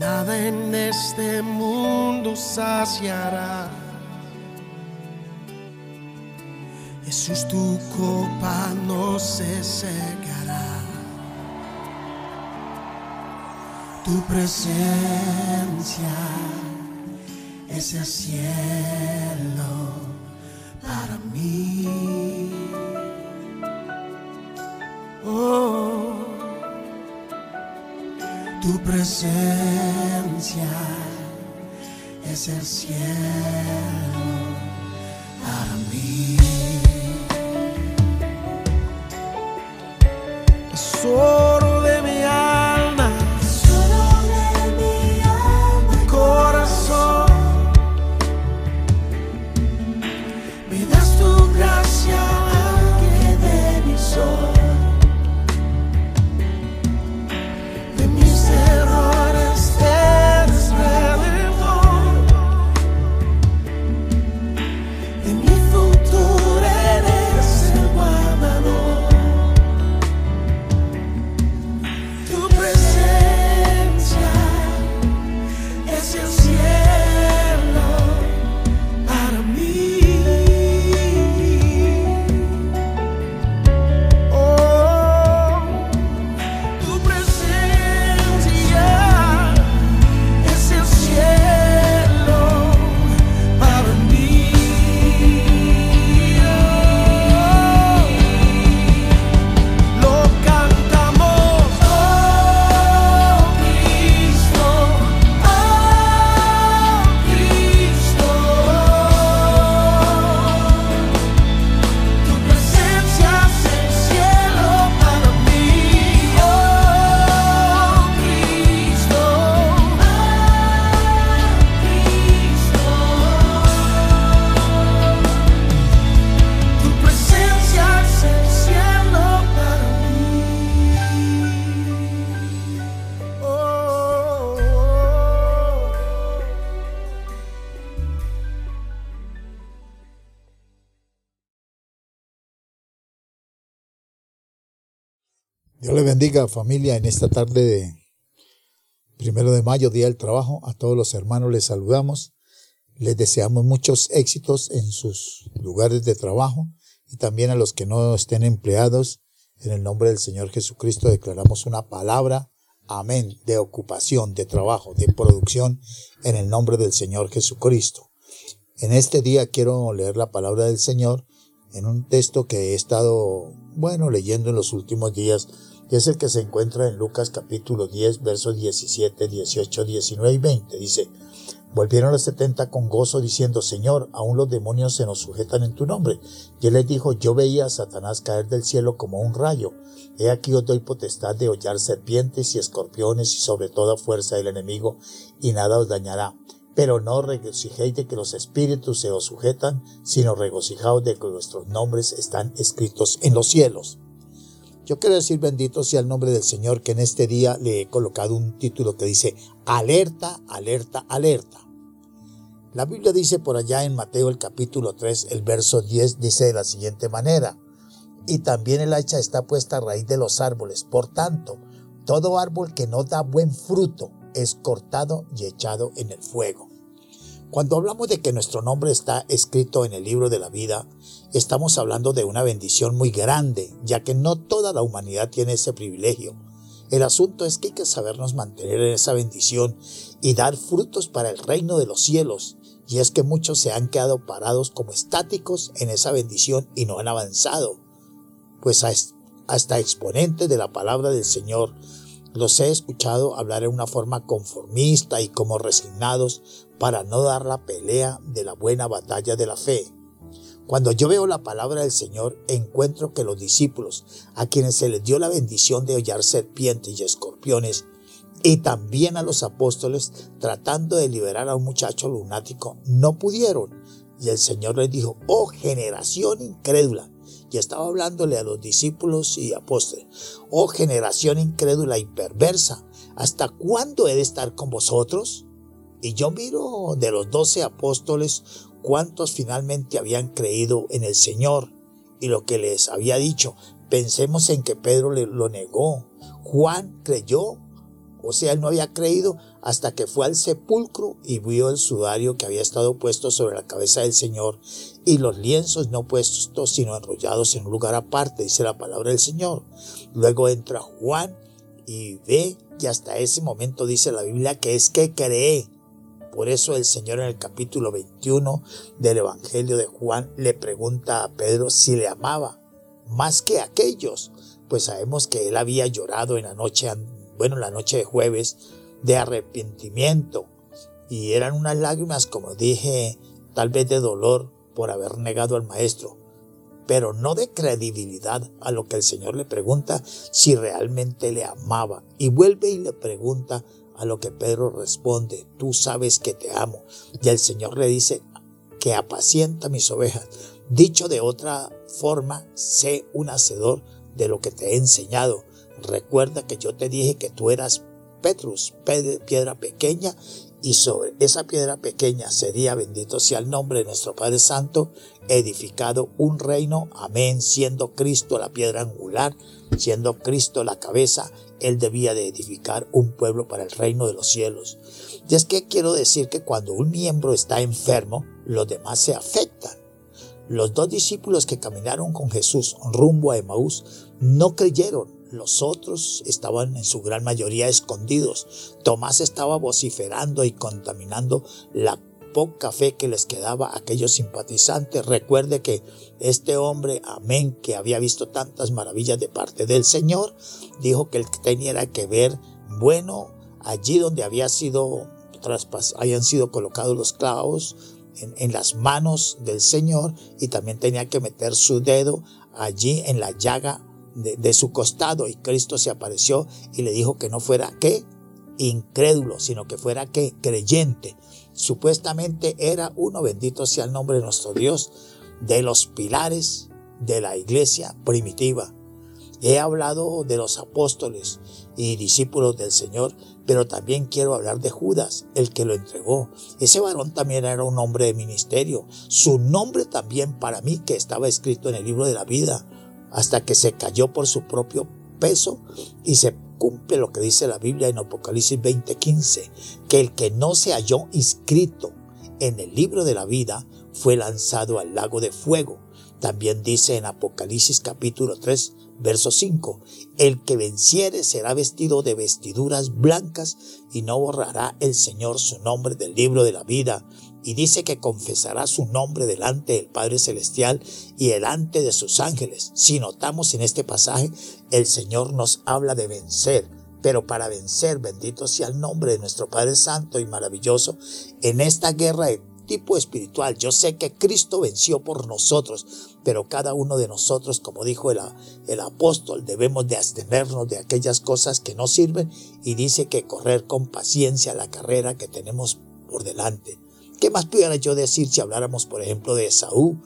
nada en este mundo saciará. Jesús, tu copa no se secará. Tu presencia es el cielo para mí. Tu presencia es el cielo para mí. Dios le bendiga familia en esta tarde de primero de mayo, Día del Trabajo. A todos los hermanos les saludamos. Les deseamos muchos éxitos en sus lugares de trabajo y también a los que no estén empleados. En el nombre del Señor Jesucristo declaramos una palabra, amén, de ocupación, de trabajo, de producción en el nombre del Señor Jesucristo. En este día quiero leer la palabra del Señor en un texto que he estado, bueno, leyendo en los últimos días, y es el que se encuentra en Lucas capítulo 10, versos 17, 18, 19 y 20. Dice, volvieron los setenta con gozo diciendo, Señor, aún los demonios se nos sujetan en tu nombre. Y él les dijo, yo veía a Satanás caer del cielo como un rayo. He aquí os doy potestad de hollar serpientes y escorpiones y sobre toda fuerza del enemigo, y nada os dañará. Pero no regocijéis de que los espíritus se os sujetan, sino regocijaos de que vuestros nombres están escritos en los cielos. Yo quiero decir bendito sea el nombre del Señor que en este día le he colocado un título que dice alerta, alerta, alerta. La Biblia dice por allá en Mateo el capítulo 3, el verso 10 dice de la siguiente manera, y también el hacha está puesta a raíz de los árboles. Por tanto, todo árbol que no da buen fruto es cortado y echado en el fuego. Cuando hablamos de que nuestro nombre está escrito en el libro de la vida, estamos hablando de una bendición muy grande, ya que no toda la humanidad tiene ese privilegio. El asunto es que hay que sabernos mantener en esa bendición y dar frutos para el reino de los cielos. Y es que muchos se han quedado parados como estáticos en esa bendición y no han avanzado. Pues hasta exponentes de la palabra del Señor los he escuchado hablar en una forma conformista y como resignados para no dar la pelea de la buena batalla de la fe. Cuando yo veo la palabra del Señor, encuentro que los discípulos, a quienes se les dio la bendición de hollar serpientes y escorpiones, y también a los apóstoles, tratando de liberar a un muchacho lunático, no pudieron. Y el Señor les dijo, oh generación incrédula, y estaba hablándole a los discípulos y apóstoles, oh generación incrédula y perversa, ¿hasta cuándo he de estar con vosotros? Y yo miro de los doce apóstoles cuántos finalmente habían creído en el Señor y lo que les había dicho. Pensemos en que Pedro lo negó. Juan creyó, o sea, él no había creído hasta que fue al sepulcro y vio el sudario que había estado puesto sobre la cabeza del Señor y los lienzos no puestos sino enrollados en un lugar aparte, dice la palabra del Señor. Luego entra Juan y ve y hasta ese momento dice la Biblia que es que cree. Por eso el Señor en el capítulo 21 del Evangelio de Juan le pregunta a Pedro si le amaba más que aquellos, pues sabemos que él había llorado en la noche, bueno, la noche de jueves, de arrepentimiento, y eran unas lágrimas, como dije, tal vez de dolor por haber negado al Maestro, pero no de credibilidad a lo que el Señor le pregunta si realmente le amaba. Y vuelve y le pregunta a lo que Pedro responde, tú sabes que te amo. Y el Señor le dice que apacienta mis ovejas. Dicho de otra forma, sé un hacedor de lo que te he enseñado. Recuerda que yo te dije que tú eras Petrus, piedra pequeña, y sobre esa piedra pequeña sería, bendito sea el nombre de nuestro Padre Santo, edificado un reino, amén, siendo Cristo la piedra angular, siendo Cristo la cabeza, Él debía de edificar un pueblo para el reino de los cielos. Y es que quiero decir que cuando un miembro está enfermo, los demás se afectan. Los dos discípulos que caminaron con Jesús rumbo a Emaús no creyeron. Los otros estaban en su gran mayoría escondidos. Tomás estaba vociferando y contaminando la poca fe que les quedaba a aquellos simpatizantes. Recuerde que este hombre, amén, que había visto tantas maravillas de parte del Señor, dijo que él tenía que ver, bueno, allí donde había sido hayan sido colocados los clavos, en, las manos del Señor y también tenía que meter su dedo allí en la llaga de, de, su costado y Cristo se apareció y le dijo que no fuera qué incrédulo, sino que fuera qué creyente. Supuestamente era uno, bendito sea el nombre de nuestro Dios, de los pilares de la iglesia primitiva. He hablado de los apóstoles y discípulos del Señor, pero también quiero hablar de Judas, el que lo entregó. Ese varón también era un hombre de ministerio. Su nombre también para mí que estaba escrito en el libro de la vida, hasta que se cayó por su propio peso y se cumple lo que dice la Biblia en Apocalipsis 20:15, que el que no se halló inscrito en el libro de la vida fue lanzado al lago de fuego. También dice en Apocalipsis capítulo 3, verso 5, el que venciere será vestido de vestiduras blancas y no borrará el Señor su nombre del libro de la vida. Y dice que confesará su nombre delante del Padre Celestial y delante de sus ángeles. Si notamos en este pasaje, el Señor nos habla de vencer. Pero para vencer, bendito sea el nombre de nuestro Padre Santo y maravilloso, en esta guerra de tipo espiritual. Yo sé que Cristo venció por nosotros, pero cada uno de nosotros, como dijo el, el apóstol, debemos de abstenernos de aquellas cosas que no sirven y dice que correr con paciencia la carrera que tenemos por delante. ¿Qué más pudiera yo decir si habláramos, por ejemplo, de Saúl,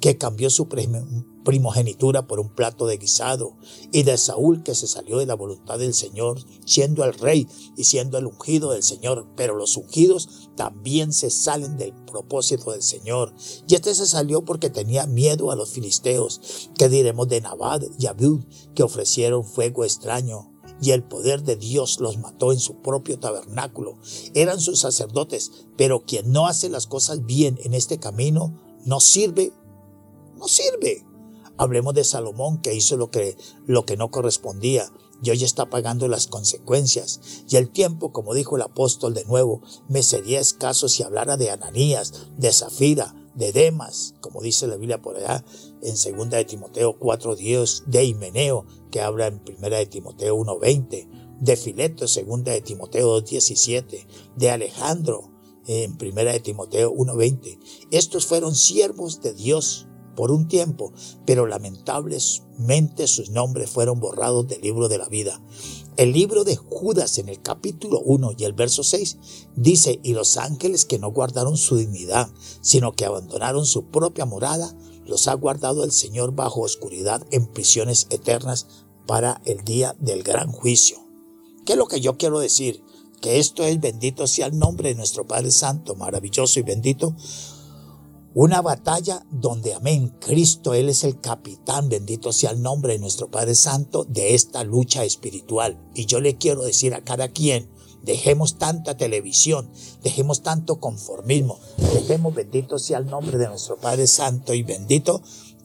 que cambió su primogenitura por un plato de guisado, y de Saúl que se salió de la voluntad del Señor, siendo el rey y siendo el ungido del Señor, pero los ungidos también se salen del propósito del Señor. Y este se salió porque tenía miedo a los filisteos. ¿Qué diremos de Nabad y Abiud, que ofrecieron fuego extraño? y el poder de Dios los mató en su propio tabernáculo. Eran sus sacerdotes, pero quien no hace las cosas bien en este camino no sirve no sirve. Hablemos de Salomón que hizo lo que, lo que no correspondía y hoy está pagando las consecuencias. Y el tiempo, como dijo el apóstol de nuevo, me sería escaso si hablara de Ananías, de Zafira, de Demas, como dice la Biblia por allá en 2 de Timoteo 4.10, de Himeneo, que habla en 1 de Timoteo 1.20, de Fileto, 2 de Timoteo 2.17, de Alejandro, en 1 de Timoteo 1.20. Estos fueron siervos de Dios por un tiempo, pero lamentablemente sus nombres fueron borrados del libro de la vida. El libro de Judas en el capítulo 1 y el verso 6 dice, y los ángeles que no guardaron su dignidad, sino que abandonaron su propia morada, los ha guardado el Señor bajo oscuridad en prisiones eternas para el día del gran juicio. ¿Qué es lo que yo quiero decir? que esto es bendito sea el nombre de nuestro Padre Santo, maravilloso y bendito. Una batalla donde, amén, Cristo, Él es el capitán, bendito sea el nombre de nuestro Padre Santo, de esta lucha espiritual. Y yo le quiero decir a cada quien, dejemos tanta televisión, dejemos tanto conformismo, dejemos, bendito sea el nombre de nuestro Padre Santo y bendito,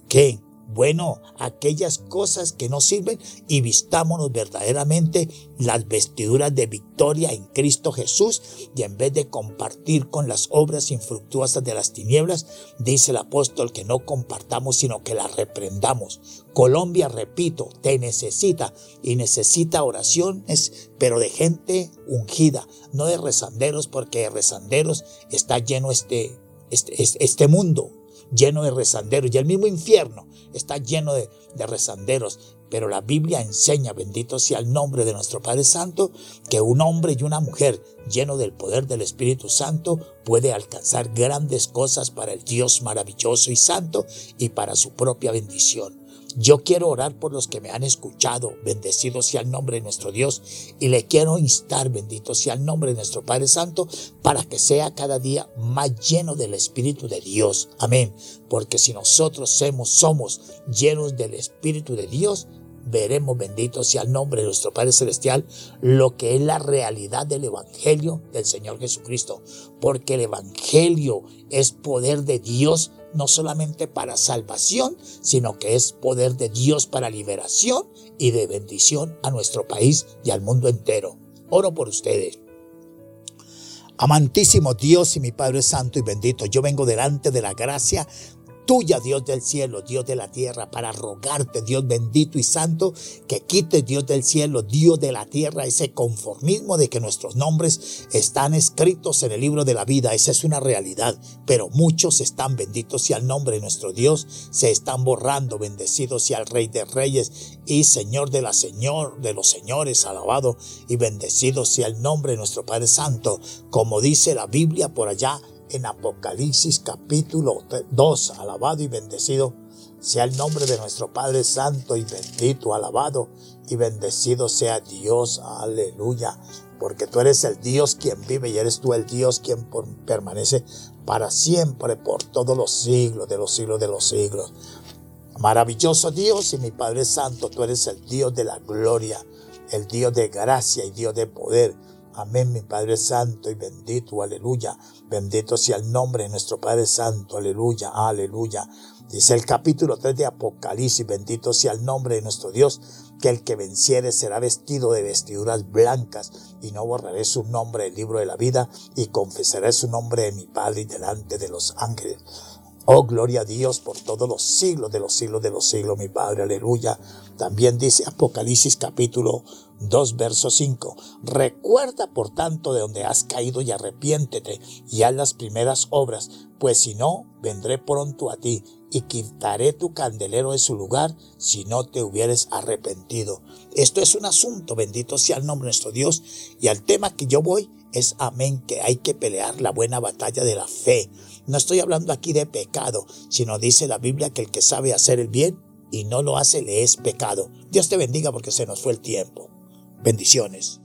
que bueno, aquellas cosas que no sirven y vistámonos verdaderamente las vestiduras de victoria en Cristo Jesús y en vez de compartir con las obras infructuosas de las tinieblas, dice el apóstol que no compartamos sino que las reprendamos. Colombia, repito, te necesita y necesita oraciones, pero de gente ungida, no de rezanderos, porque de rezanderos está lleno este, este, este mundo, lleno de rezanderos y el mismo infierno está lleno de, de rezanderos. Pero la Biblia enseña, bendito sea el nombre de nuestro Padre Santo, que un hombre y una mujer lleno del poder del Espíritu Santo puede alcanzar grandes cosas para el Dios maravilloso y santo y para su propia bendición. Yo quiero orar por los que me han escuchado, bendecido sea el nombre de nuestro Dios, y le quiero instar, bendito sea el nombre de nuestro Padre Santo, para que sea cada día más lleno del Espíritu de Dios. Amén. Porque si nosotros somos, somos llenos del Espíritu de Dios, veremos, bendito sea el nombre de nuestro Padre Celestial, lo que es la realidad del Evangelio del Señor Jesucristo. Porque el Evangelio es poder de Dios no solamente para salvación, sino que es poder de Dios para liberación y de bendición a nuestro país y al mundo entero. Oro por ustedes. Amantísimo Dios y mi Padre Santo y bendito, yo vengo delante de la gracia tuya, Dios del cielo, Dios de la tierra, para rogarte, Dios bendito y santo, que quite, Dios del cielo, Dios de la tierra, ese conformismo de que nuestros nombres están escritos en el libro de la vida. Esa es una realidad, pero muchos están, benditos sea el nombre de nuestro Dios, se están borrando, bendecidos sea el Rey de Reyes y Señor de la Señor, de los señores, alabado y bendecido sea el nombre de nuestro Padre Santo, como dice la Biblia por allá en Apocalipsis capítulo 2. Alabado y bendecido sea el nombre de nuestro Padre Santo y bendito, alabado y bendecido sea Dios. Aleluya. Porque tú eres el Dios quien vive y eres tú el Dios quien permanece para siempre, por todos los siglos, de los siglos de los siglos. Maravilloso Dios y mi Padre Santo, tú eres el Dios de la gloria, el Dios de gracia y Dios de poder Amén, mi Padre Santo y bendito, aleluya. Bendito sea el nombre de nuestro Padre Santo, aleluya, aleluya. Dice el capítulo 3 de Apocalipsis, bendito sea el nombre de nuestro Dios, que el que venciere será vestido de vestiduras blancas, y no borraré su nombre del libro de la vida, y confesaré su nombre de mi Padre delante de los ángeles. Oh, gloria a Dios por todos los siglos de los siglos de los siglos, mi Padre, aleluya. También dice Apocalipsis capítulo 2, verso 5. Recuerda, por tanto, de donde has caído y arrepiéntete y haz las primeras obras, pues si no, vendré pronto a ti y quitaré tu candelero de su lugar si no te hubieres arrepentido. Esto es un asunto, bendito sea el nombre de nuestro Dios, y al tema que yo voy es amén, que hay que pelear la buena batalla de la fe. No estoy hablando aquí de pecado, sino dice la Biblia que el que sabe hacer el bien y no lo hace le es pecado. Dios te bendiga porque se nos fue el tiempo. Bendiciones.